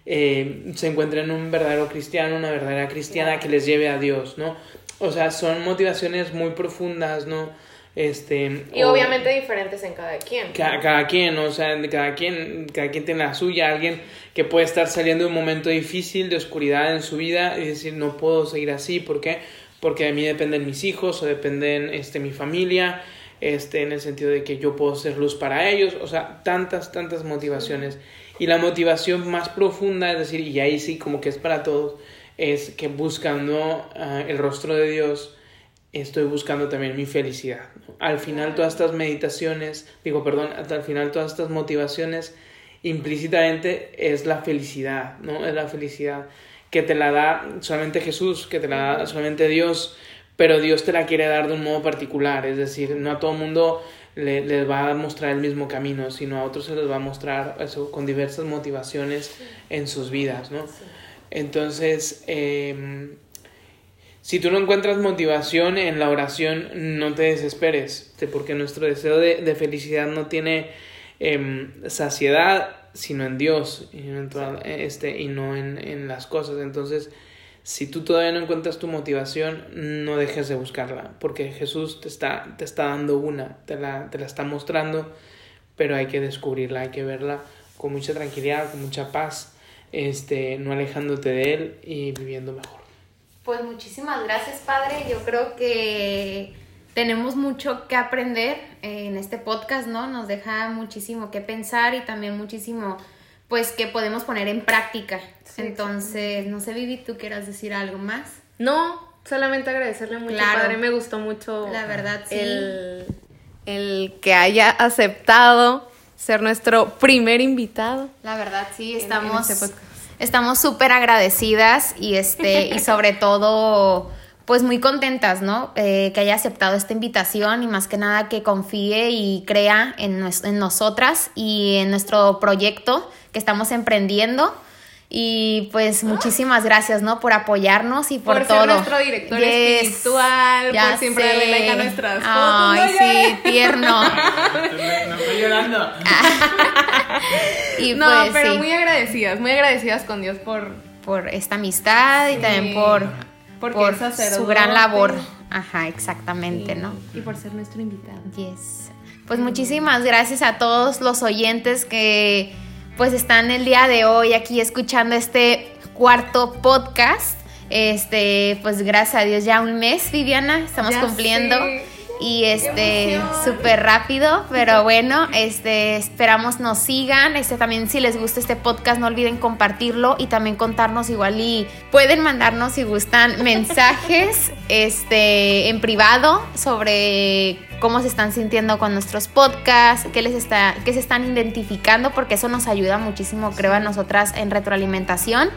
Speaker 3: eh, se encuentren un verdadero cristiano, una verdadera cristiana que les lleve a Dios, ¿no? O sea, son motivaciones muy profundas, ¿no? Este,
Speaker 1: Y
Speaker 3: o-
Speaker 1: obviamente diferentes en cada quien.
Speaker 3: Ca- cada quien, o sea, cada quien, cada quien tiene la suya, alguien que puede estar saliendo de un momento difícil, de oscuridad en su vida y decir, no puedo seguir así, ¿por qué? Porque de mí dependen mis hijos o dependen este, mi familia, este, en el sentido de que yo puedo ser luz para ellos, o sea, tantas, tantas motivaciones. Y la motivación más profunda, es decir, y ahí sí como que es para todos, es que buscando ah, el rostro de Dios, estoy buscando también mi felicidad. Al final todas estas meditaciones, digo, perdón, hasta al final todas estas motivaciones implícitamente es la felicidad, ¿no? Es la felicidad que te la da solamente Jesús, que te la da solamente Dios, pero Dios te la quiere dar de un modo particular, es decir, no a todo mundo le- les va a mostrar el mismo camino, sino a otros se les va a mostrar eso con diversas motivaciones en sus vidas, ¿no? Entonces, em, si tú no encuentras motivación en la oración, no te desesperes, porque nuestro deseo de, de felicidad no tiene em, saciedad, sino en Dios, y no en, toda- este, y no en, en las cosas. Entonces, si tú todavía no encuentras tu motivación, no dejes de buscarla, porque Jesús te está, te está dando una, te la, te la está mostrando, pero hay que descubrirla, hay que verla con mucha tranquilidad, con mucha paz, este, no alejándote de Él y viviendo mejor.
Speaker 2: Pues muchísimas gracias, padre. Yo creo que tenemos mucho que aprender en este podcast, ¿no? Nos deja muchísimo que pensar y también muchísimo, pues, que podemos poner en práctica.
Speaker 1: Sí,
Speaker 2: Entonces, no sé, Vivi, ¿tú quieras decir algo más?
Speaker 1: No, solamente agradecerle mucho,
Speaker 2: Claro.
Speaker 1: padre. Me gustó mucho.
Speaker 2: La verdad, sí.
Speaker 1: El, el que haya aceptado ser nuestro primer invitado.
Speaker 2: La verdad, sí,
Speaker 1: en
Speaker 2: estamos
Speaker 1: este.
Speaker 2: Estamos súper agradecidas y este y sobre todo pues muy contentas, ¿no? Eh, que haya aceptado esta invitación y más que nada que confíe y crea en, nues- en nosotras y en nuestro proyecto que estamos emprendiendo. Y pues muchísimas gracias, ¿no? Por apoyarnos y por,
Speaker 1: Por
Speaker 2: todo.
Speaker 1: ser nuestro director espiritual, por siempre darle like a nuestras fotos.
Speaker 2: Ay,
Speaker 1: No
Speaker 2: sí, tierno.
Speaker 3: No estoy llorando.
Speaker 2: Y
Speaker 1: no,
Speaker 2: pues
Speaker 1: pero
Speaker 2: sí.
Speaker 1: muy agradecidas, muy agradecidas con Dios por,
Speaker 2: por esta amistad y
Speaker 1: Sí,
Speaker 2: también por,
Speaker 1: porque
Speaker 2: por su gran labor. Ajá, exactamente, ¿no?
Speaker 1: y por ser nuestro invitado.
Speaker 2: Yes. Pues muchísimas gracias a todos los oyentes que pues están el día de hoy aquí escuchando este cuarto podcast. Este, pues gracias a Dios ya un mes, Viviana, estamos
Speaker 1: Ya
Speaker 2: cumpliendo.
Speaker 1: sé.
Speaker 2: Y este súper rápido, pero bueno, este esperamos nos sigan, este también si les gusta este podcast no olviden compartirlo y también contarnos igual y pueden mandarnos si gustan mensajes este en privado sobre cómo se están sintiendo con nuestros podcasts, qué les está qué se están identificando porque eso nos ayuda muchísimo creo a nosotras en retroalimentación.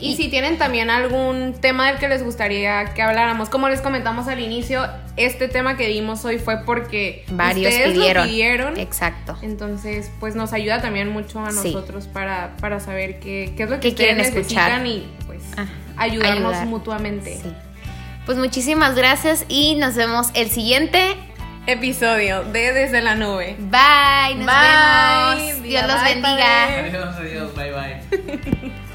Speaker 1: Y, si tienen también algún tema del que les gustaría que habláramos, como les comentamos al inicio, este tema que dimos hoy fue porque
Speaker 2: varios
Speaker 1: ustedes
Speaker 2: pidieron.
Speaker 1: Lo pidieron.
Speaker 2: Exacto.
Speaker 1: Entonces, pues nos ayuda también mucho a nosotros para, para saber qué, qué es lo que
Speaker 2: ¿Qué quieren
Speaker 1: necesitan
Speaker 2: escuchar?
Speaker 1: y pues
Speaker 2: Ah,
Speaker 1: ayudarnos
Speaker 2: ayudar.
Speaker 1: mutuamente.
Speaker 2: Sí. Pues muchísimas gracias y nos vemos el siguiente.
Speaker 1: Episodio de Desde la Nube.
Speaker 2: Bye, nos
Speaker 1: Bye.
Speaker 2: vemos. Dios los
Speaker 1: Bye,
Speaker 2: bendiga.
Speaker 1: padre.
Speaker 3: Adiós, adiós.